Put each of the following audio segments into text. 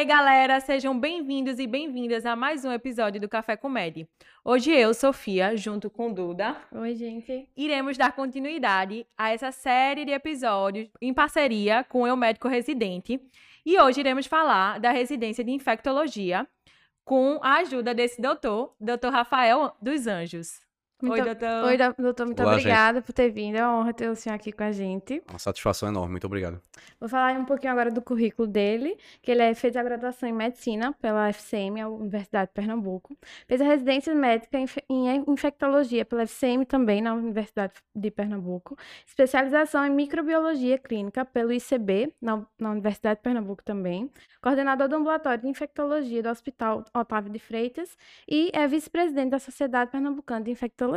Aí, galera, sejam bem-vindos e bem-vindas a mais um episódio do Café Comédia. Hoje eu, Sofia, junto com Duda, Oi, gente. iremos dar continuidade a essa série de episódios em parceria com o Eu Médico Residente. E hoje iremos falar da residência de infectologia com a ajuda desse doutor, doutor Rafael dos Anjos. Muito- Oi, doutor. Oi, do- doutor, muito Olá, obrigada por ter vindo. É uma honra ter o senhor aqui com a gente. Uma satisfação enorme, muito obrigado. Vou falar um pouquinho agora do currículo dele, que ele é, fez a graduação em Medicina pela FCM, a Universidade de Pernambuco. Fez a residência médica em infectologia pela FCM também, na Universidade de Pernambuco. Especialização em microbiologia clínica pelo ICB, na, na Universidade de Pernambuco também. Coordenador do ambulatório de infectologia do Hospital Otávio de Freitas e é vice-presidente da Sociedade Pernambucana de Infectologia.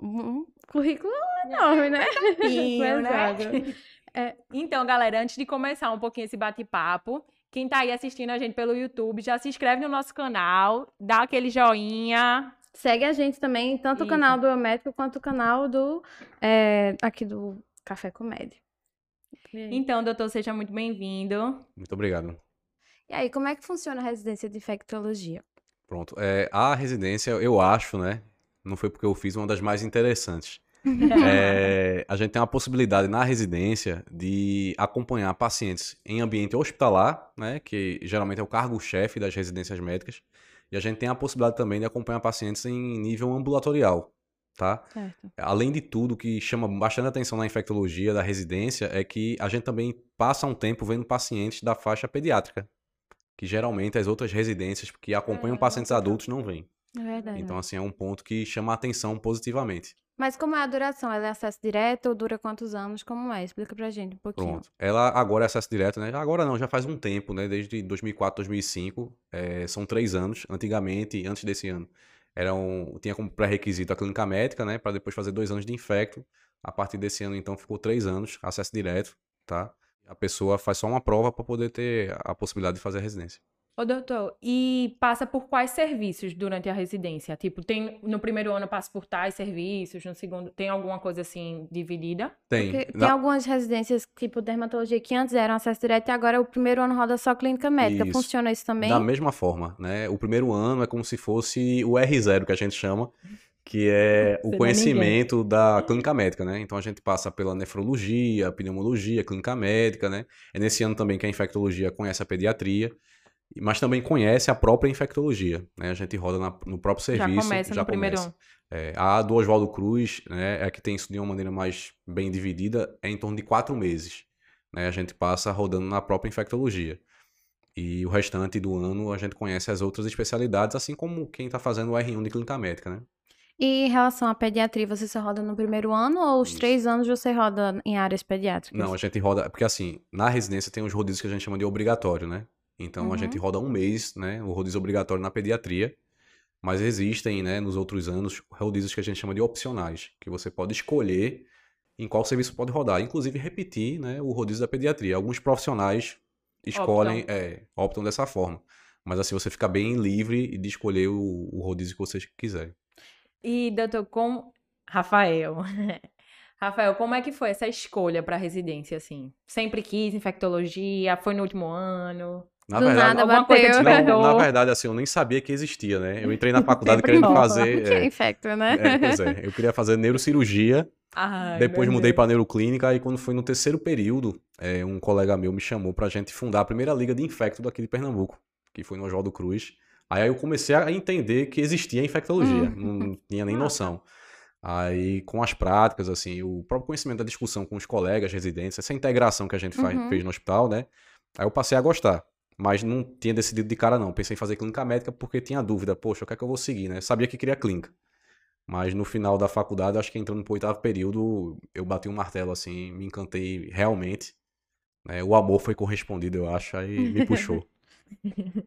Um currículo enorme, né? Pinho, né? Pesado. Então, galera, antes de começar um pouquinho esse bate-papo, quem tá aí assistindo a gente pelo YouTube, já se inscreve no nosso canal, dá aquele joinha. Segue a gente também, tanto o Isso. canal do Eu Médico quanto o canal do é, aqui do Café Comédia. Então, doutor, seja muito bem-vindo. Muito obrigado. E aí, como é que funciona a residência de infectologia? Pronto. É, a residência, eu acho, né? Não foi porque eu fiz uma das mais interessantes. É, a gente tem a possibilidade na residência de acompanhar pacientes em ambiente hospitalar, né? Que geralmente é o cargo-chefe das residências médicas. E a gente tem a possibilidade também de acompanhar pacientes em nível ambulatorial, tá? Certo. Além de tudo, o que chama bastante atenção na infectologia da residência é que a gente também passa um tempo vendo pacientes da faixa pediátrica, que geralmente as outras residências que acompanham Ah, pacientes adultos não vêm. É verdade. Então, assim, é um ponto que chama a atenção positivamente. Mas como é a duração? Ela é acesso direto ou dura quantos anos? Como é? Explica pra gente um pouquinho. Pronto. Ela agora é acesso direto, né? Agora não, já faz um tempo, né? Desde 2004, 2005. é, são três anos. Antigamente, antes desse ano, era um, tinha como pré-requisito a clínica médica, né? Para depois fazer dois anos de infecto. A partir desse ano, então, ficou três anos, acesso direto, tá? A pessoa faz só uma prova para poder ter a possibilidade de fazer a residência. Ô, doutor, e passa por quais serviços durante a residência? Tipo, tem no primeiro ano passa por tais serviços, no segundo tem alguma coisa assim dividida? Tem. Porque tem algumas residências, tipo dermatologia, que antes eram acesso direto e agora o primeiro ano roda só clínica médica. Isso. Funciona isso também? Da mesma forma, né? O primeiro ano é como se fosse o R0 que a gente chama, que é o é conhecimento da clínica médica, né? Então a gente passa pela nefrologia, pneumologia, clínica médica, né? É nesse ano também que a infectologia conhece a pediatria, mas também conhece a própria infectologia, né? A gente roda na- no próprio Já serviço, começa no primeiro começa. ano. É, a do Oswaldo Cruz, né, é a que tem isso de uma maneira mais bem dividida, é em torno de quatro meses. Né? A gente passa rodando na própria infectologia. E o restante do ano a gente conhece as outras especialidades, assim como quem está fazendo o R1 de clínica médica, né? E em relação à pediatria, você só roda no primeiro ano ou os Isso. três anos você roda em áreas pediátricas? Não, a gente roda. Porque assim, na residência tem os rodízios que a gente chama de obrigatório, né? Então a Uhum. gente roda um mês, né? O rodízio obrigatório na pediatria. Mas existem, né, nos outros anos, rodízios que a gente chama de opcionais, que você pode escolher em qual serviço pode rodar. Inclusive repetir, né, o rodízio da pediatria. Alguns profissionais escolhem, é, optam dessa forma. Mas assim, você fica bem livre de escolher o, o rodízio que você quiser. E, doutor, com Rafael. Rafael, como é que foi essa escolha para residência assim? Sempre quis infectologia, foi no último ano? Na Do verdade, nada bateu. te não, na verdade, assim, eu nem sabia que existia, né? Eu entrei na faculdade querendo rola. fazer. Que é infecto, né? É, pois é. Eu queria fazer neurocirurgia, Ai, depois mudei para neuroclínica, aí quando foi no terceiro período, é, um colega meu me chamou pra gente fundar a primeira liga de infecto daqui de Pernambuco, que foi no Oswaldo Cruz. Aí eu comecei a entender que existia infectologia, Hum. não tinha nem noção. Aí, com as práticas, assim, o próprio conhecimento da discussão com os colegas residentes, essa integração que a gente faz- Uhum. fez no hospital, né? Aí eu passei a gostar. Mas não tinha decidido de cara, não. Pensei em fazer clínica médica porque tinha dúvida. Poxa, o que é que eu vou seguir, né? Sabia que queria clínica. Mas no final da faculdade, acho que entrando pro oitavo período, eu bati um martelo, assim, me encantei realmente. né? O amor foi correspondido, eu acho, aí me puxou.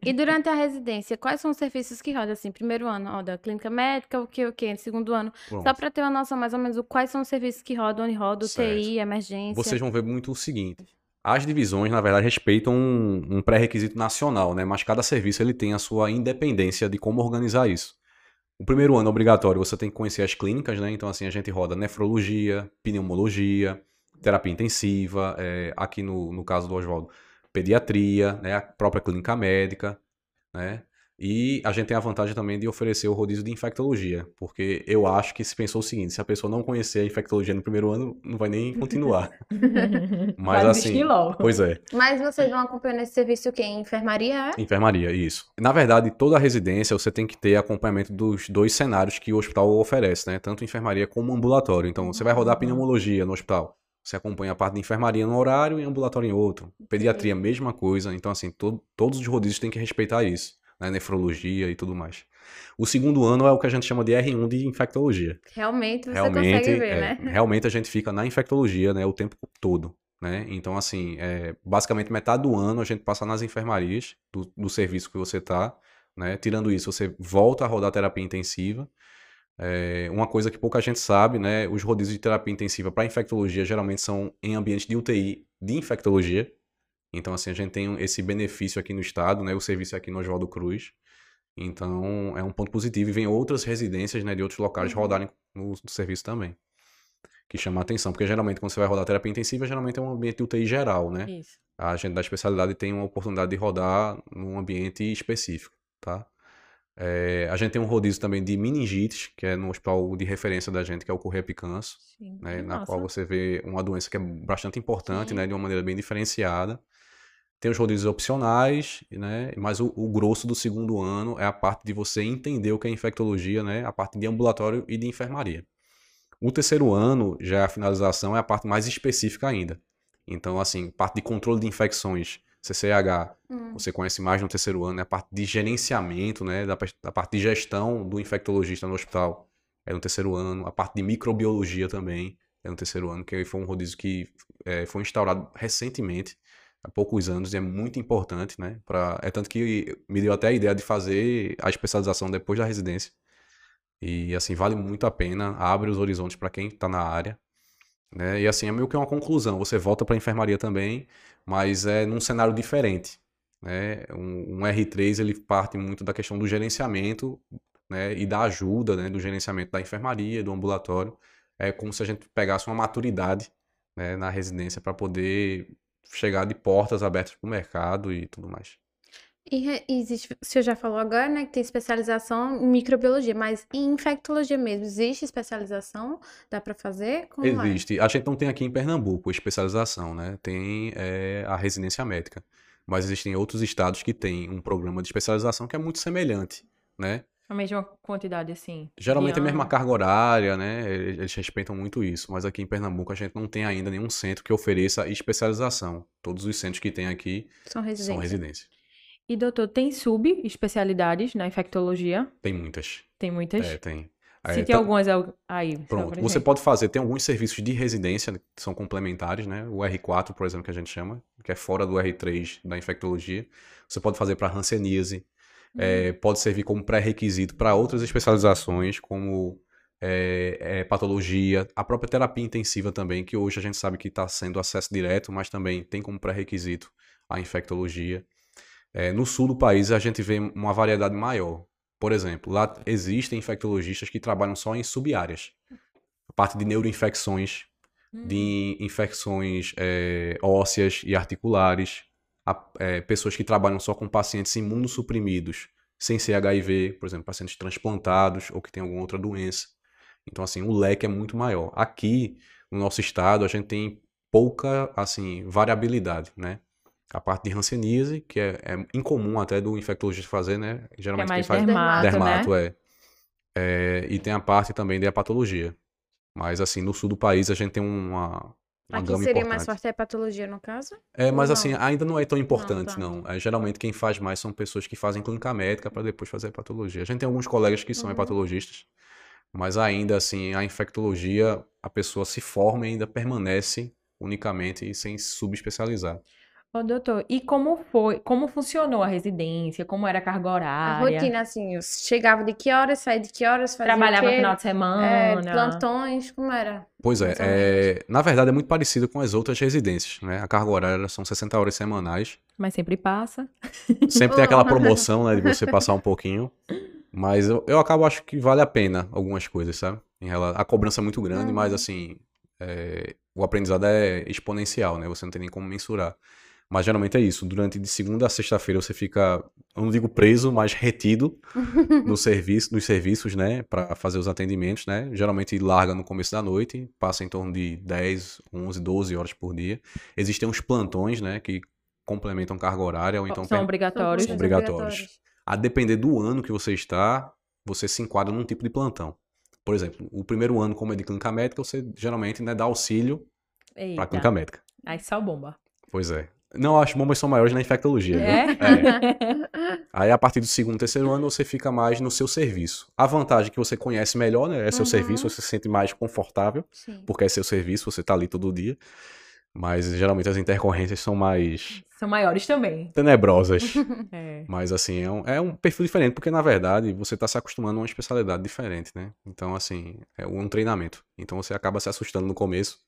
E durante a residência, quais são os serviços que roda assim? Primeiro ano, roda clínica médica, o que, o que? Segundo ano, Pronto. só pra ter uma noção mais ou menos, quais são os serviços que rodam, onde roda, Certo. UTI, emergência. Vocês vão ver muito o seguinte. As divisões, na verdade, respeitam um, um pré-requisito nacional, né? Mas cada serviço ele tem a sua independência de como organizar isso. O primeiro ano obrigatório, você tem que conhecer as clínicas, né? Então, assim, a gente roda nefrologia, pneumologia, terapia intensiva, é, aqui no, no caso do Oswaldo, pediatria, né, a própria clínica médica, né? E a gente tem a vantagem também de oferecer o rodízio de infectologia, porque eu acho que se pensou o seguinte, se a pessoa não conhecer a infectologia no primeiro ano, não vai nem continuar. Mas Vai assim, logo. pois é, Mas vocês vão acompanhando esse serviço o quê? Em enfermaria? é? enfermaria, isso. Na verdade, toda a residência você tem que ter acompanhamento dos dois cenários que o hospital oferece, né? Tanto enfermaria como ambulatório. Então, você vai rodar Uhum. pneumologia no hospital. Você acompanha a parte de enfermaria no horário e ambulatório em outro. Pediatria, mesma coisa. Então, assim, to- todos os rodízios têm que respeitar isso. Né? Nefrologia e tudo mais. O segundo ano é o que a gente chama de R1 de infectologia. Realmente você Realmente, consegue ver, é, né? realmente a gente fica na infectologia, né, o tempo todo, né? Então, assim, é, basicamente metade do ano a gente passa nas enfermarias do, do serviço que você tá, né? Tirando isso, você volta a rodar terapia intensiva. É, uma coisa que pouca gente sabe, né? Os rodízios de terapia intensiva para infectologia geralmente são em ambientes de UTI de infectologia. Então, assim, a gente tem esse benefício aqui no estado, né? O serviço é aqui no Oswaldo Cruz. Então, é um ponto positivo. E vem outras residências, né, de outros locais Uhum. rodarem no, no serviço também. Que chama a atenção. Porque geralmente, quando você vai rodar terapia intensiva, geralmente é um ambiente de UTI geral, né? Isso. A gente da especialidade tem uma oportunidade de rodar num ambiente específico, tá? É, a gente tem um rodízio também de meningites, que é no hospital de referência da gente, que é o Correia Picanso Sim. né, na qual você vê uma doença que é bastante importante, Sim. né, de uma maneira bem diferenciada. Tem os rodízios opcionais, né, mas o, o grosso do segundo ano é a parte de você entender o que é infectologia, né, a parte de ambulatório e de enfermaria. O terceiro ano, já a finalização, é a parte mais específica ainda. Então, assim, parte de controle de infecções, CCH, Hum. você conhece mais no terceiro ano, é a parte de gerenciamento, né, da, da parte de gestão do infectologista no hospital, é no terceiro ano. A parte de microbiologia também é no terceiro ano, que foi um rodízio que eh, foi instaurado recentemente, há poucos anos, e é muito importante, né, pra, é tanto que me deu até a ideia de fazer a especialização depois da residência. E, assim, vale muito a pena, abre os horizontes para quem está na área, né, e assim, é meio que uma conclusão, você volta para a enfermaria também, mas é num cenário diferente, né? Um, um R3 ele parte muito da questão do gerenciamento, né? E da ajuda, né? Do gerenciamento da enfermaria, do ambulatório. É como se a gente pegasse uma maturidade, né? Na residência para poder chegar de portas abertas para o mercado e tudo mais. E existe, o senhor já falou agora, né, que tem especialização em microbiologia, mas em infectologia mesmo, existe especialização? Dá pra fazer? Como é? Existe. A gente não tem aqui em Pernambuco especialização, né? Tem é, a residência médica. Mas existem outros estados que têm um programa de especialização que é muito semelhante, né? A mesma quantidade, assim. Geralmente é a mesma carga horária, né? Eles respeitam muito isso. Mas aqui em Pernambuco a gente não tem ainda nenhum centro que ofereça especialização. Todos os centros que tem aqui São são residências. residência. E, doutor, tem subespecialidades na infectologia? Tem muitas. Tem muitas? É, tem. Se É, tem tá- algumas al- aí, Pronto, você pode fazer, tem alguns serviços de residência que são complementares, né? O R4, por exemplo, que a gente chama, que é fora do R3 da infectologia. Você pode fazer para hanseníase. É, pode servir como pré-requisito para outras especializações, como é, é, patologia, a própria terapia intensiva também, que hoje a gente sabe que está sendo acesso direto, mas também tem como pré-requisito a infectologia. No sul do país a gente vê uma variedade maior. Por exemplo, lá existem infectologistas que trabalham só em subáreas. A parte de neuroinfecções, Hum. de infecções é, ósseas e articulares, a- é, pessoas que trabalham só com pacientes imunossuprimidos, sem ser HIV, por exemplo, pacientes transplantados ou que têm alguma outra doença. Então, assim, o leque é muito maior. Aqui, no nosso estado, a gente tem pouca, assim, variabilidade, né? A parte de hanseníase, que é, é incomum até do infectologista fazer, né? Que é Geralmente quem faz dermato, dermato, né? é. É, E tem a parte também de hepatologia. Mas, assim, no sul do país a gente tem uma, uma Aqui seria mais importante. forte a hepatologia, no caso? É, mas Ou assim, não? ainda não é tão importante, tá. não. É, geralmente quem faz mais são pessoas que fazem clínica médica para depois fazer hepatologia. A gente tem alguns colegas que são Uhum. hepatologistas, mas ainda assim, a infectologia, a pessoa se forma e ainda permanece unicamente sem subespecializar. Ô, doutor, e como foi, como funcionou a residência? Como era a carga A horária? rotina, assim, eu chegava de que horas, saía de que horas, fazia o Trabalhava quê? final de É, semana? plantões, como era? Pois é, é, na verdade é muito parecido com as outras residências, né? A carga horária são 60 horas semanais. Mas sempre passa. Sempre tem aquela promoção, né, de você passar um pouquinho. Mas eu, eu acabo acho que vale a pena algumas coisas, sabe? Em rela- A cobrança é muito grande, mas Uhum. assim, é, o aprendizado é exponencial, né? Você não tem nem como mensurar. Mas geralmente é isso. Durante de segunda a sexta-feira você fica, eu não digo preso, mas retido no serviço, nos serviços, né, para fazer os atendimentos, né? Geralmente larga no começo da noite, passa em torno de 10, 11, 12 horas por dia. Existem uns plantões, né, que complementam carga horária ou então São per- obrigatórios. São obrigatórios. A depender do ano que você está, você se enquadra num tipo de plantão. Por exemplo, o primeiro ano como é de clínica médica, você geralmente né, dá auxílio para clínica médica. Aí só bomba. Pois é. Não, acho que bombas são maiores na infectologia. viu? É? É. Aí, a partir do segundo, terceiro ano, você fica mais no seu serviço. A vantagem é que você conhece melhor, né? É seu Uhum. serviço, você se sente mais confortável, Sim. porque é seu serviço, você tá ali todo dia. Mas, geralmente, as intercorrências são mais São maiores também. tenebrosas. É. Mas, assim, é um, é um perfil diferente, porque, na verdade, você tá se acostumando a uma especialidade diferente, né? Então, assim, é um treinamento. Então, você acaba se assustando no começo,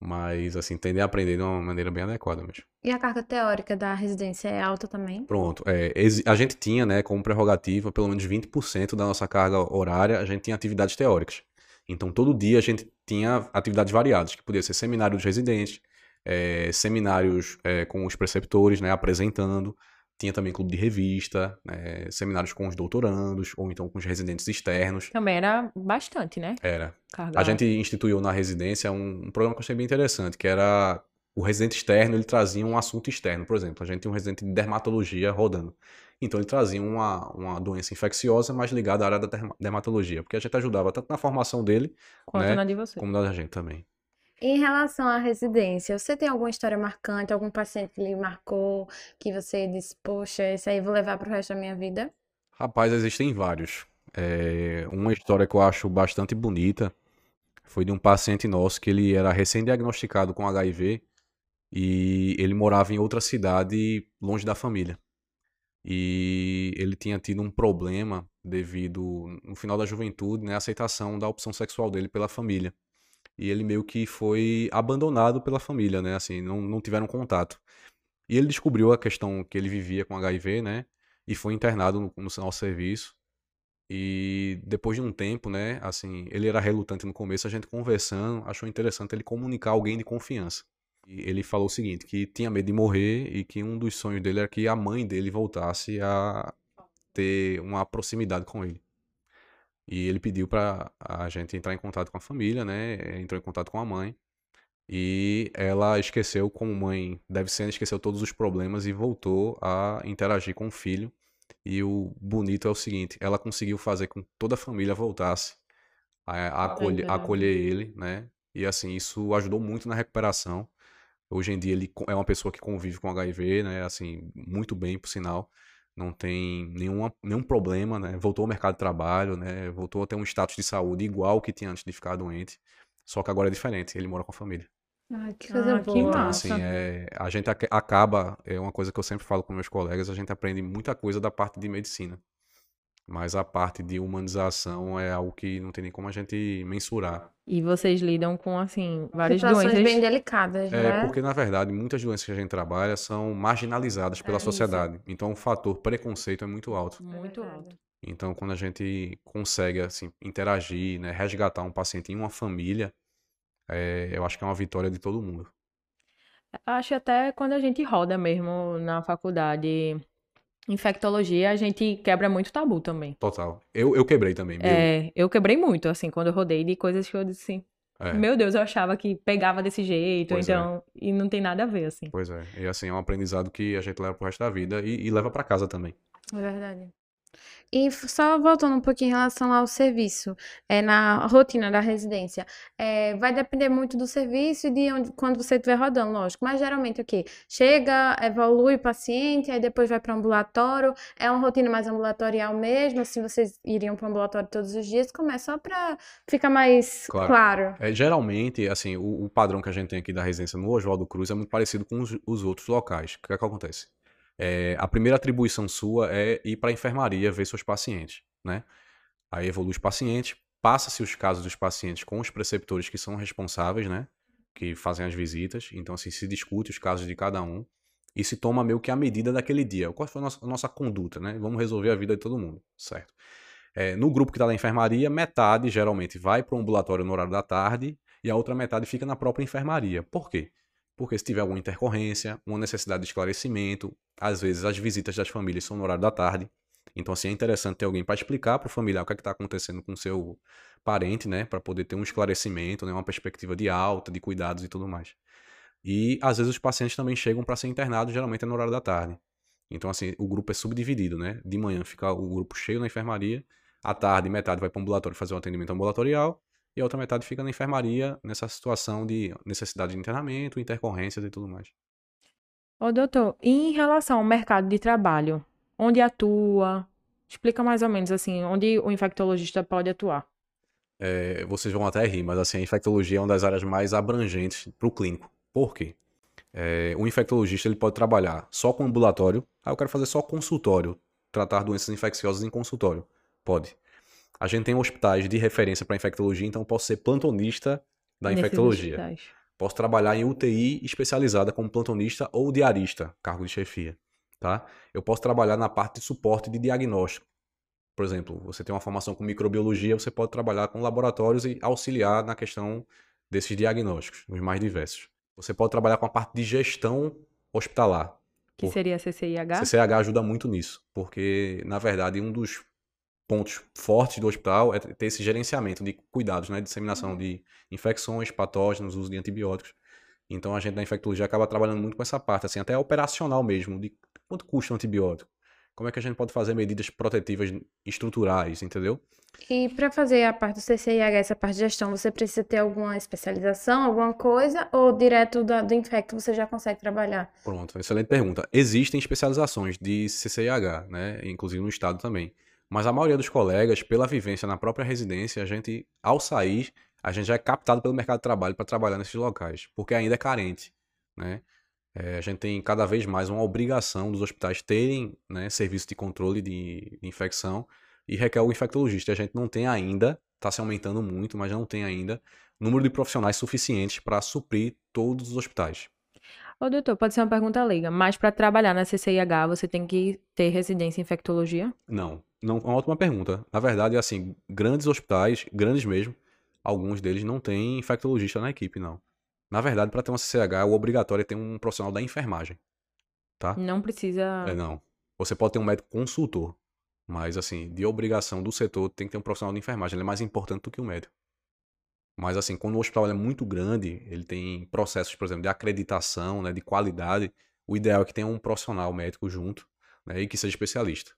mas, assim, tende a aprender de uma maneira bem adequada mesmo. E a carga teórica da residência é alta também? Pronto. É, a gente tinha, né, como prerrogativa, pelo menos 20% da nossa carga horária, a gente tinha atividades teóricas. Então, todo dia a gente tinha atividades variadas, que podia ser seminário dos residentes, eh, seminários eh, com os preceptores, né, apresentando. Tinha também clube de revista, né, seminários com os doutorandos, ou então com os residentes externos. Também era bastante, né? Era. Carga A gente instituiu na residência um, um programa que eu achei bem interessante, que era o residente externo, ele trazia um assunto externo. Por exemplo, a gente tinha um residente de dermatologia rodando. Então ele trazia uma, uma doença infecciosa, mas ligada à área da derma- dermatologia, porque a gente ajudava tanto na formação dele, quanto né, na de você. como da gente também. Em relação à residência, você tem alguma história marcante, algum paciente que lhe marcou, que você disse, poxa, esse aí vou levar pro resto da minha vida? Rapaz, existem vários. É, uma história que eu acho bastante bonita foi de um paciente nosso que ele era recém-diagnosticado com HIV e ele morava em outra cidade longe da família. E ele tinha tido um problema devido, no final da juventude, né, a aceitação da opção sexual dele pela família. E ele meio que foi abandonado pela família, né? Assim, não, não tiveram contato. E ele descobriu a questão que ele vivia com HIV, né? E foi internado no, no nosso serviço. E depois de um tempo, né? Assim, ele era relutante no começo, a gente conversando, achou interessante ele comunicar alguém de confiança. E ele falou o seguinte, que tinha medo de morrer e que um dos sonhos dele era que a mãe dele voltasse a ter uma proximidade com ele. E ele pediu para a gente entrar em contato com a família, né? Entrou em contato com a mãe. E ela esqueceu, como mãe deve ser, esqueceu todos os problemas e voltou a interagir com o filho. E o bonito é o seguinte, ela conseguiu fazer com que toda a família voltasse a, a acolher, a acolher ele, né? E assim, isso ajudou muito na recuperação. Hoje em dia ele é uma pessoa que convive com HIV, né? Assim, muito bem, por sinal. Não tem nenhuma, nenhum problema, né? Voltou ao mercado de trabalho, né? Voltou a ter um status de saúde igual que tinha antes de ficar doente. Só que agora é diferente, ele mora com a família. Ai, que Ah, coisa que boa. Então, massa. assim, é, a gente ac- acaba, é uma coisa que eu sempre falo com meus colegas, a gente aprende muita coisa da parte de medicina. Mas a parte de humanização é algo que não tem nem como a gente mensurar. E vocês lidam com, assim, várias Situações doenças. bem delicadas, É, né? porque, na verdade, muitas doenças que a gente trabalha são marginalizadas pela É isso. sociedade. Então, o fator preconceito é muito alto. Muito verdade. alto. Então, quando a gente consegue, assim, interagir, né, resgatar um paciente em uma família, é, eu acho que é uma vitória de todo mundo. Acho até quando a gente roda mesmo na faculdade infectologia, a gente quebra muito tabu também. Total. Eu, eu quebrei também, meu. É, eu quebrei muito, assim, quando eu rodei de coisas que eu disse assim, É. meu Deus, eu achava que pegava desse jeito, Pois é. então, e não tem nada a ver, assim. Pois é. E assim, é um aprendizado que a gente leva pro resto da vida e, e leva pra casa também. É verdade. E só voltando um pouquinho em relação ao serviço, é, na rotina da residência, é, vai depender muito do serviço e de onde, quando você estiver rodando, lógico. Mas geralmente o quê? Chega, evolui o paciente, aí depois vai para ambulatório. É uma rotina mais ambulatorial mesmo, assim, vocês iriam para o ambulatório todos os dias, como é só para ficar mais Claro. claro. É, geralmente, assim, o, o padrão que a gente tem aqui da residência no Oswaldo Cruz é muito parecido com os, os outros locais. O que é que acontece? É, a primeira atribuição sua é ir para a enfermaria ver seus pacientes, né? Aí evolui os pacientes, passa-se os casos dos pacientes com os preceptores que são responsáveis, né? Que fazem as visitas. Então, assim, se discute os casos de cada um e se toma meio que a medida daquele dia. Qual foi a nossa, a nossa conduta, né? Vamos resolver a vida de todo mundo, certo? É, no grupo que está na enfermaria, metade geralmente vai para o ambulatório no horário da tarde e a outra metade fica na própria enfermaria. Por quê? Porque se tiver alguma intercorrência, uma necessidade de esclarecimento, às vezes as visitas das famílias são no horário da tarde. Então, assim, é interessante ter alguém para explicar para o familiar o que é está acontecendo com o seu parente, né? Para poder ter um esclarecimento, né? uma perspectiva de alta, de cuidados e tudo mais. E, às vezes, os pacientes também chegam para ser internados, geralmente é no horário da tarde. Então, assim, o grupo é subdividido, né? De manhã fica o grupo cheio na enfermaria, à tarde, metade vai para o ambulatório fazer um atendimento ambulatorial, e a outra metade fica na enfermaria nessa situação de necessidade de internamento, intercorrências e tudo mais. Ô, doutor, e em relação ao mercado de trabalho, onde atua? Explica mais ou menos assim, onde o infectologista pode atuar. É, vocês vão até rir, mas assim, a infectologia é uma das áreas mais abrangentes para o clínico. Por quê? É, o infectologista ele pode trabalhar só com ambulatório. Ah, eu quero fazer só consultório, tratar doenças infecciosas em consultório. Pode. A gente tem hospitais de referência para infectologia, então eu posso ser plantonista da nesses infectologia. hospitais? Posso trabalhar em UTI especializada como plantonista ou diarista, cargo de chefia, tá? Eu posso trabalhar na parte de suporte de diagnóstico. Por exemplo, você tem uma formação com microbiologia, você pode trabalhar com laboratórios e auxiliar na questão desses diagnósticos, os mais diversos. Você pode trabalhar com a parte de gestão hospitalar. Que Por- seria a CCIH? CCH ajuda muito nisso, porque, na verdade, um dos pontos fortes do hospital é ter esse gerenciamento de cuidados, né? Disseminação de infecções, patógenos, uso de antibióticos. Então, a gente da infectologia acaba trabalhando muito com essa parte, assim, até operacional mesmo, de quanto custa um antibiótico. Como é que a gente pode fazer medidas protetivas estruturais, entendeu? E para fazer a parte do CCIH, essa parte de gestão, você precisa ter alguma especialização, alguma coisa, ou direto da- do infecto você já consegue trabalhar? Pronto, excelente pergunta. Existem especializações de CCIH, né? Inclusive no estado também. Mas a maioria dos colegas, pela vivência na própria residência, a gente, ao sair, a gente já é captado pelo mercado de trabalho para trabalhar nesses locais, porque ainda é carente, né? É, a gente tem cada vez mais uma obrigação dos hospitais terem, né, serviço de controle de, de infecção e requer o infectologista. A gente não tem ainda, está se aumentando muito, mas não tem ainda número de profissionais suficientes para suprir todos os hospitais. Ô, doutor, pode ser uma pergunta leiga, mas para trabalhar na CCIH você tem que ter residência em infectologia? Não, não, uma ótima pergunta. Na verdade, assim, grandes hospitais, grandes mesmo, alguns deles não têm infectologista na equipe, não. Na verdade, para ter uma CCH, o obrigatório é ter um profissional da enfermagem, tá? Não precisa. É, não. Você pode ter um médico consultor, mas, assim, de obrigação do setor, tem que ter um profissional de enfermagem. Ele é mais importante do que o médico. Mas, assim, quando o hospital é muito grande, ele tem processos, por exemplo, de acreditação, né, de qualidade, o ideal é que tenha um profissional médico junto, né, e que seja especialista.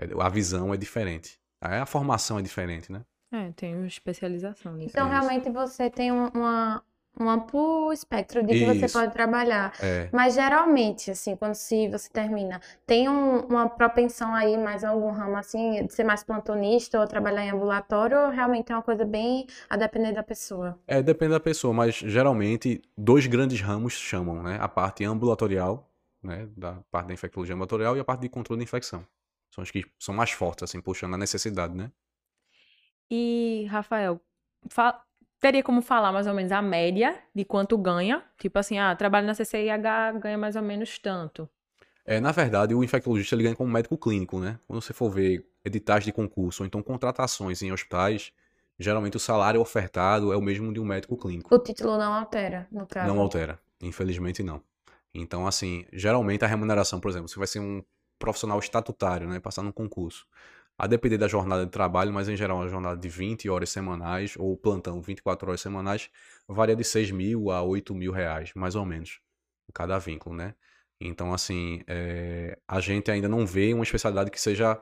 É, A visão é diferente. A formação é diferente, né? É, tem especialização nisso. Então, isso. realmente, você tem um, uma, um amplo espectro de que você Isso. pode trabalhar. É, Mas, geralmente, assim, quando se você termina, tem um- uma propensão aí, mais algum ramo, assim, de ser mais plantonista ou trabalhar em ambulatório, ou realmente é uma coisa bem a depender da pessoa? é, depende da pessoa, mas geralmente dois grandes ramos chamam, né? A parte ambulatorial, né? Da parte da infectologia ambulatorial e a parte de controle de infecção. São as que são mais fortes, assim, puxando a necessidade, né? E, Rafael, fa- teria como falar mais ou menos a média de quanto ganha? Tipo assim, ah, trabalho na CCIH, ganha mais ou menos tanto. É, na verdade, o infectologista ele ganha como médico clínico, né? Quando você for ver editais de concurso ou então contratações em hospitais, geralmente o salário ofertado é o mesmo de um médico clínico. O título não altera, no caso. Não altera, infelizmente não. Então, assim, geralmente a remuneração, por exemplo, você vai ser um profissional estatutário, né? Passar num concurso. A depender da jornada de trabalho, mas em geral uma jornada de 20 horas semanais ou plantão 24 horas semanais, varia de 6 mil a 8 mil reais, mais ou menos, cada vínculo, né? Então, assim, é, a gente ainda não vê uma especialidade que seja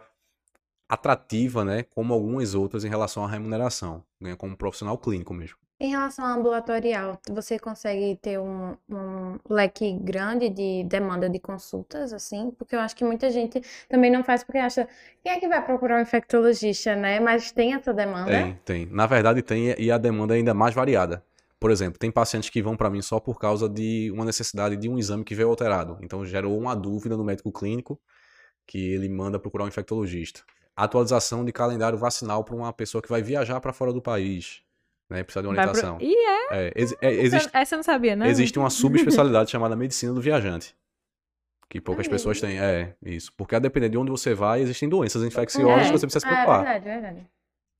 atrativa, né? Como algumas outras em relação à remuneração. Ganha como profissional clínico mesmo. Em relação ao ambulatorial, você consegue ter um, um leque grande de demanda de consultas, assim? Porque eu acho que muita gente também não faz porque acha, quem é que vai procurar um infectologista, né? Mas tem essa demanda. Tem, tem. Na verdade tem e a demanda é ainda mais variada. Por exemplo, tem pacientes que vão para mim só por causa de uma necessidade de um exame que veio alterado. Então gerou uma dúvida no médico clínico que ele manda procurar um infectologista. Atualização de calendário vacinal para uma pessoa que vai viajar para fora do país, né? Precisa de uma Vai pro- orientação. Ih, é? É, é, existe, Essa eu não sabia, né? existe uma subespecialidade chamada medicina do viajante. Que poucas É pessoas têm. É, isso. Porque a depender de onde você vai, existem doenças infecciosas É. que você precisa se Ah, é preocupar. verdade, verdade.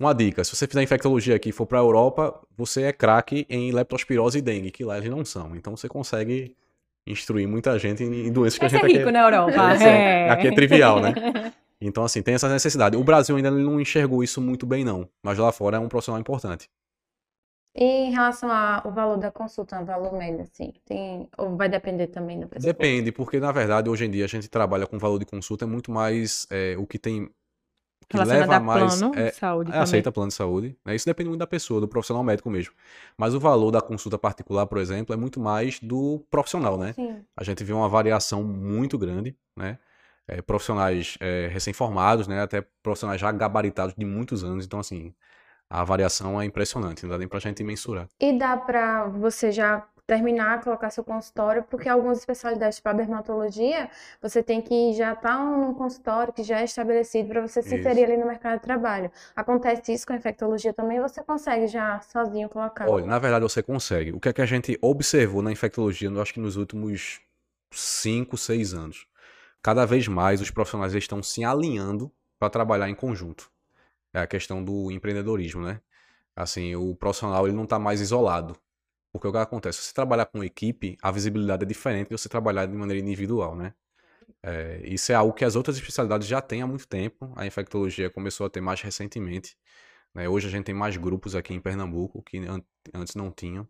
Uma dica, se você fizer infectologia aqui e for para a Europa, você é craque em leptospirose e dengue, que lá eles não são. Então você consegue instruir muita gente em doenças que Esse a é gente rico aqui... na Europa. É, aqui é trivial, né? Então, assim, tem essa necessidade. O Brasil ainda não enxergou isso muito bem, não. Mas lá fora é um profissional importante. E em relação ao valor da consulta, o valor médio, assim, tem, ou vai depender também do preço? Depende, porque na verdade hoje em dia a gente trabalha com valor de consulta, é muito mais é, o que tem. Que leva a mais. plano é, de saúde é, também. aceita plano de saúde. Né? Isso depende muito da pessoa, do profissional médico mesmo. Mas o valor da consulta particular, por exemplo, é muito mais do profissional, né? Sim. A gente vê uma variação muito grande, né? É, profissionais é, recém-formados, né? Até profissionais já gabaritados de muitos anos. Então, assim, a variação é impressionante, não dá nem pra gente mensurar. E dá para você já terminar, colocar seu consultório, porque algumas especialidades para dermatologia, você tem que já estar num consultório que já é estabelecido para você se inserir ali no mercado de trabalho. Acontece isso com a infectologia também, você consegue já sozinho colocar. Olha, na verdade você consegue. O que é que a gente observou na infectologia, eu acho que nos últimos 5, 6 anos? Cada vez mais os profissionais estão se alinhando para trabalhar em conjunto. É a questão do empreendedorismo, né? Assim, o profissional ele não está mais isolado. Porque o que acontece? Se você trabalhar com equipe, a visibilidade é diferente de você trabalhar de maneira individual, né? É, isso é algo que as outras especialidades já têm há muito tempo. A infectologia começou a ter mais recentemente. né? Hoje a gente tem mais grupos aqui em Pernambuco que an- antes não tinham.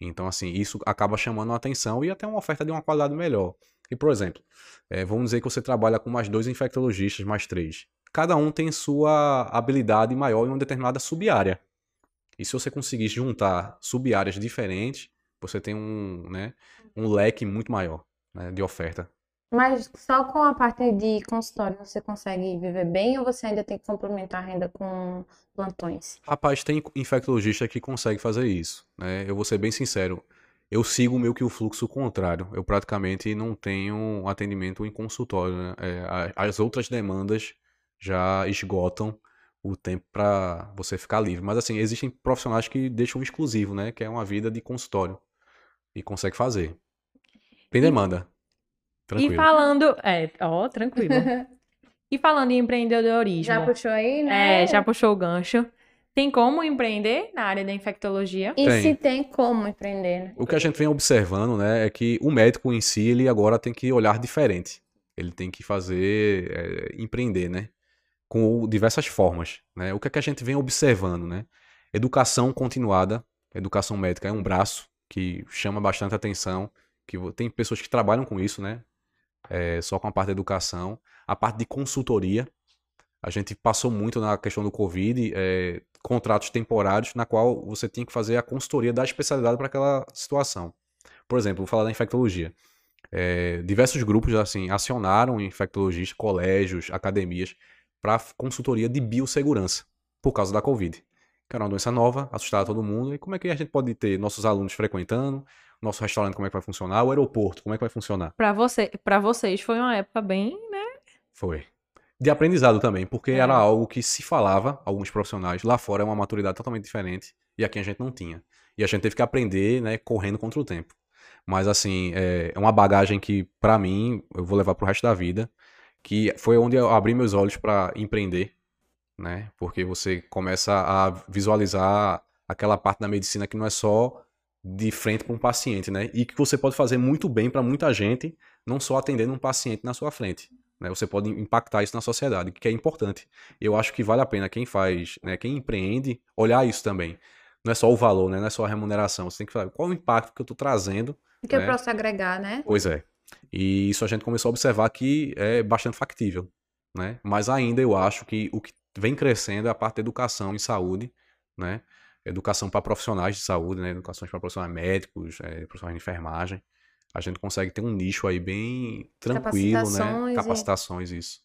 Então, assim, isso acaba chamando a atenção e até uma oferta de uma qualidade melhor. E, por exemplo, eh, vamos dizer que você trabalha com mais dois infectologistas, mais três. Cada um tem sua habilidade maior em uma determinada sub-área. E se você conseguir juntar sub-áreas diferentes, você tem um, né, um leque muito maior né, de oferta. Mas só com a parte de consultório você consegue viver bem ou você ainda tem que complementar a renda com plantões? Rapaz, tem infectologista que consegue fazer isso, né? Eu vou ser bem sincero, eu sigo meio que o fluxo contrário. Eu praticamente não tenho atendimento em consultório, né? É, as outras demandas já esgotam o tempo para você ficar livre. Mas assim, existem profissionais que deixam exclusivo, né? Que é uma vida de consultório e consegue fazer. Tem demanda. E Tranquilo. falando. É, ó, tranquilo. E falando em empreendedorismo. Já puxou aí, né? É, já puxou o gancho. Tem como empreender na área da infectologia? E Tem. se tem como empreender, né? O que a gente vem observando, né, é que o médico em si, ele agora tem que olhar diferente. Ele tem que fazer, é, empreender, né, com diversas formas, né. O que é que a gente vem observando, né? Educação continuada, educação médica é um braço que chama bastante atenção, que tem pessoas que trabalham com isso, né, é, só com a parte da educação. A parte de consultoria, a gente passou muito na questão do Covid, é, contratos temporários, na qual você tinha que fazer a consultoria da especialidade para aquela situação. Por exemplo, vou falar da infectologia. É, diversos grupos assim acionaram infectologistas, colégios, academias para consultoria de biossegurança por causa da Covid. Que era uma doença nova, assustava todo mundo. E como é que a gente pode ter nossos alunos frequentando, nosso restaurante como é que vai funcionar, o aeroporto como é que vai funcionar? Pra, você, pra vocês foi uma época bem, né? Foi. De aprendizado também, porque É. era algo que se falava, alguns profissionais, lá fora é uma maturidade totalmente diferente, e aqui a gente não tinha. E a gente teve que aprender, né, correndo contra o tempo. Mas, assim, é é uma bagagem que, pra mim, eu vou levar pro resto da vida, que foi onde eu abri meus olhos pra empreender, né, porque você começa a visualizar aquela parte da medicina que não é só de frente para um paciente, né, e que você pode fazer muito bem pra muita gente, não só atendendo um paciente na sua frente né? Você pode impactar isso na sociedade, que é importante. Eu acho que vale a pena quem faz, né, quem empreende, olhar isso também. Não é só o valor, né? Não é só a remuneração. Você tem que falar qual o impacto que eu estou trazendo. O que eu né? posso agregar, né? Pois é. E isso a gente começou a observar que é bastante factível, né? Mas ainda eu acho que o que vem crescendo é a parte da educação em saúde, né? Educação para profissionais de saúde, né? Educação para profissionais médicos, eh, profissionais de enfermagem. A gente consegue ter um nicho aí bem tranquilo, Capacitações né? e- Capacitações, isso.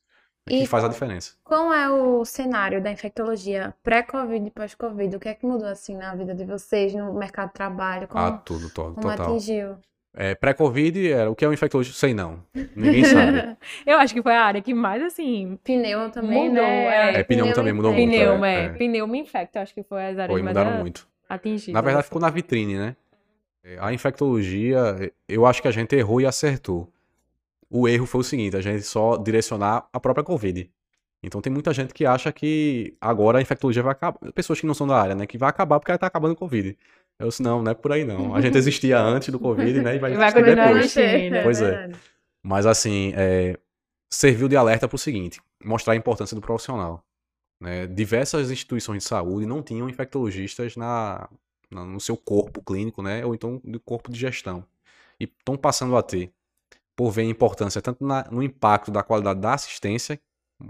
E Que faz a diferença. Qual é o cenário da infectologia pré-Covid e pós-Covid? O que é que mudou assim na vida de vocês, no mercado de trabalho? Como, Ah, tudo, todo, como total. atingiu? É, Pré-Covid, era o que é um infectologista? Sei não. Ninguém sabe. Eu acho que foi a área que mais, assim, Pneu também, Mudou, né? é. É, pneu também mudou muito, infecta. pneu, é, é. pneu me infecta, eu acho que foi as áreas Foi, mais mudaram a- muito. atingidas. Na verdade, assim. ficou na vitrine, né? É, A infectologia, eu acho que a gente errou e acertou. O erro foi o seguinte, a gente só direcionar a própria Covid. Então tem muita gente que acha que agora a infectologia vai acabar. Pessoas que não são da área, né? Que vai acabar porque ela tá acabando o Covid. Eu disse, não, não é por aí não. A gente existia antes do Covid, né? E vai, vai existir depois. existindo. Pois é. Mas assim, é, serviu de alerta para o seguinte: mostrar a importância do profissional. né? Diversas instituições de saúde não tinham infectologistas na- no seu corpo clínico, né? Ou então no corpo de gestão. E estão passando a ter, por ver a importância tanto na- no impacto da qualidade da assistência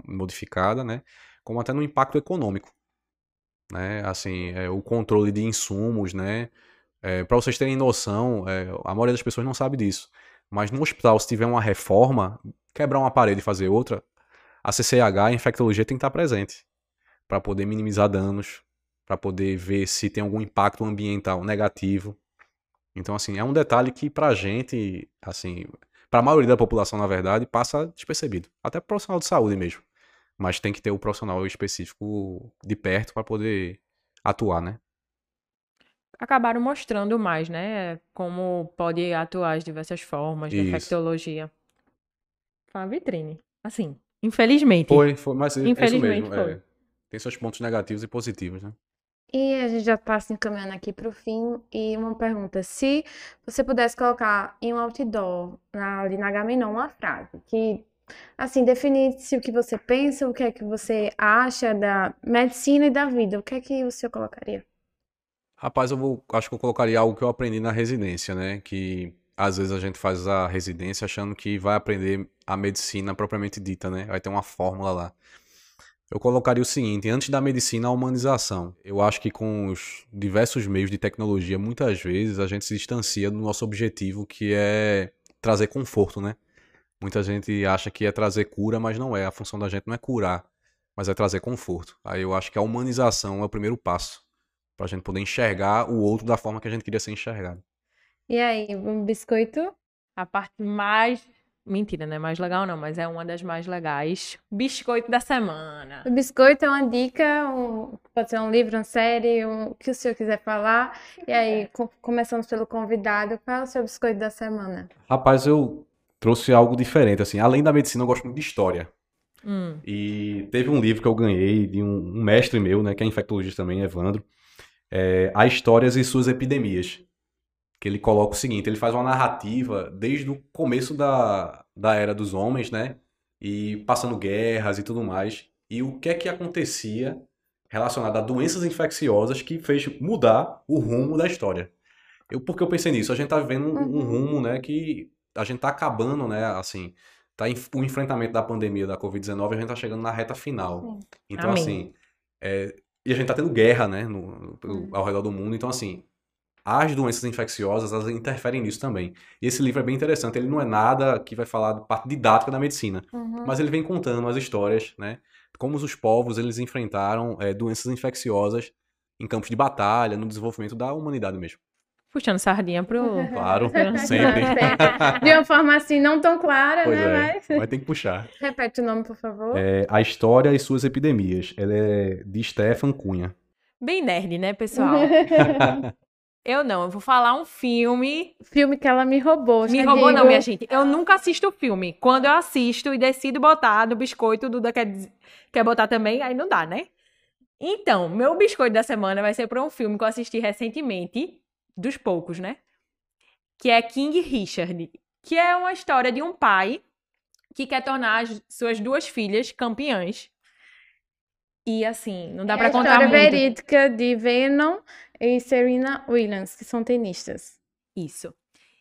modificada, né? Como até no impacto econômico. Né? Assim, é, o controle de insumos, né? para vocês terem noção, é, a maioria das pessoas não sabe disso. Mas no hospital, se tiver uma reforma, quebrar uma parede e fazer outra, a CCH, a infectologia, tem que estar presente para poder minimizar danos, para poder ver se tem algum impacto ambiental negativo. Então, assim, é um detalhe que pra gente, assim, para a maioria da população, na verdade, passa despercebido. Até pro profissional de saúde mesmo. Mas tem que ter o profissional específico de perto para poder atuar, né? Acabaram mostrando mais, né? Como pode atuar as diversas formas de Isso. infectologia. Foi uma vitrine. Assim, infelizmente. Foi, foi, mas é isso Infelizmente mesmo. é. Tem seus pontos negativos e positivos, né? E a gente já passa encaminhando aqui para o fim. E uma pergunta: se você pudesse colocar em um outdoor, na- ali na Gaminon, uma frase que, assim, definisse o que você pensa, o que é que você acha da medicina e da vida, o que é que o senhor colocaria? Rapaz, eu vou, acho que eu colocaria algo que eu aprendi na residência, né? Que às vezes a gente faz a residência achando que vai aprender a medicina propriamente dita, né? Vai ter uma fórmula lá. Eu colocaria o seguinte, antes da medicina, a humanização. Eu acho que com os diversos meios de tecnologia, muitas vezes a gente se distancia do nosso objetivo, que é trazer conforto, né? Muita gente acha que é trazer cura, mas não é. A função da gente não é curar, mas é trazer conforto. Aí eu acho que a humanização é o primeiro passo para a gente poder enxergar o outro da forma que a gente queria ser enxergado. E aí, um biscoito? A parte mais. Mentira, não é mais legal, não, mas é uma das mais legais. Biscoito da semana. O biscoito é uma dica, um- pode ser um livro, uma série, um- o que o senhor quiser falar. E aí, co- começamos pelo convidado, qual é o seu biscoito da semana? Rapaz, eu trouxe algo diferente, assim. Além da medicina, eu gosto muito de história. Hum. E teve um livro que eu ganhei de um, um mestre meu, né, que é infectologista também, Evandro, é, A Histórias e Suas Epidemias. Que ele coloca o seguinte, ele faz uma narrativa desde o começo da, da era dos homens, né, e passando guerras e tudo mais, e o que é que acontecia relacionado a doenças infecciosas que fez mudar o rumo da história. Eu, porque eu pensei nisso, a gente tá vivendo um, um Uhum. rumo, né, que a gente tá acabando, né, assim, tá em, o enfrentamento da pandemia da Covid-19, a gente tá chegando na reta final. Então, Amém. assim, é, e a gente tá tendo guerra, né, no, no- pelo- Hum. ao redor do mundo, então, assim, as doenças infecciosas, elas interferem nisso também. E esse livro é bem interessante, ele não é nada que vai falar da parte didática da medicina, Uhum. mas ele vem contando as histórias, né, como os povos, eles enfrentaram é, doenças infecciosas em campos de batalha, no desenvolvimento da humanidade mesmo. Puxando sardinha pro. Claro, sempre. De uma forma assim, não tão clara, Pois né? é, Mas... vai ter que puxar. Repete o nome, por favor. É, a História e Suas Epidemias. Ela é de Stefan Cunha. Bem nerd, né, pessoal? Eu não, eu vou falar um filme. Filme que ela me roubou. Me roubou, não, digo. minha gente. Eu nunca assisto o filme. Quando eu assisto e decido botar no biscoito, o Duda quer, quer botar também, aí não dá, né? Então, meu biscoito da semana vai ser para um filme que eu assisti recentemente, dos poucos, né? Que é King Richard, que é uma história de um pai que quer tornar as suas duas filhas campeãs. E assim, não dá É pra a contar história muito. verídica de Venom e Serena Williams, que são tenistas. Isso.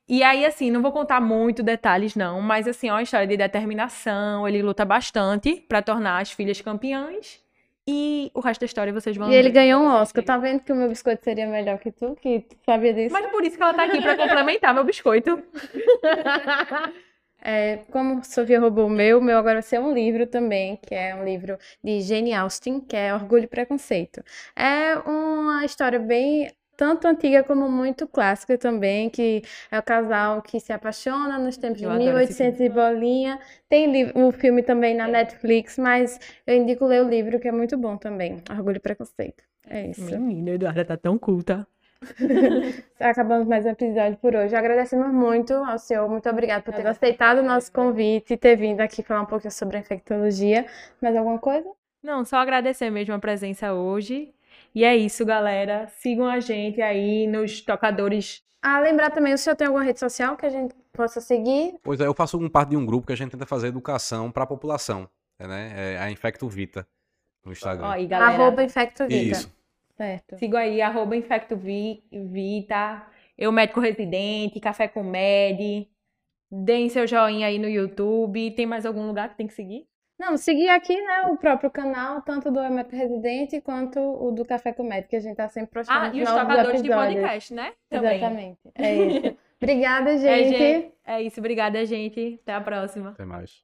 E aí, assim, não vou contar muito detalhes, não, mas assim, é uma história de determinação. Ele luta bastante pra tornar as filhas campeãs. E o resto da história vocês vão E ele ganhou um Oscar. Tá vendo que o meu biscoito seria melhor que tu? Que tu sabia disso? Mas por isso que ela tá aqui pra complementar meu biscoito. É, como Sofia roubou o meu, o meu agora vai ser um livro também, que é um livro de Jane Austen, que é Orgulho e Preconceito. É uma história bem tanto antiga como muito clássica também, que é o casal que se apaixona nos tempos Eu de adoro esse 1800 e bolinha. Tem o filme também na Netflix, mas eu indico ler o livro, que é muito bom também, Orgulho e Preconceito. É isso. Menina, Eduarda tá tão culta. Acabamos mais um episódio por hoje. Agradecemos muito ao senhor. Muito obrigada por ter aceitado o nosso convite e ter vindo aqui falar um pouquinho sobre a infectologia. Mais alguma coisa? Não, só agradecer mesmo a presença hoje. E é isso, galera. Sigam a gente aí nos tocadores. Ah, lembrar também, o senhor tem alguma rede social que a gente possa seguir? Pois é, eu faço um parte de um grupo que a gente tenta fazer educação para a população, né? É a Infecto Vita no Instagram. Ó, aí, galera. Arroba InfectoVita. Isso. Certo. Sigo aí, arroba InfectoVita. Eu, médico residente, Café com Med. Deem seu joinha aí no YouTube. Tem mais algum lugar que tem que seguir? Não, seguir aqui, né, o próprio canal, tanto do Emetro Residente quanto o do Café com Médico, que a gente tá sempre postando Ah, e os tocadores de podcast, né? Também. Exatamente. É isso. Obrigada, É, gente. gente. É isso, obrigada, gente. Até a próxima. Até mais.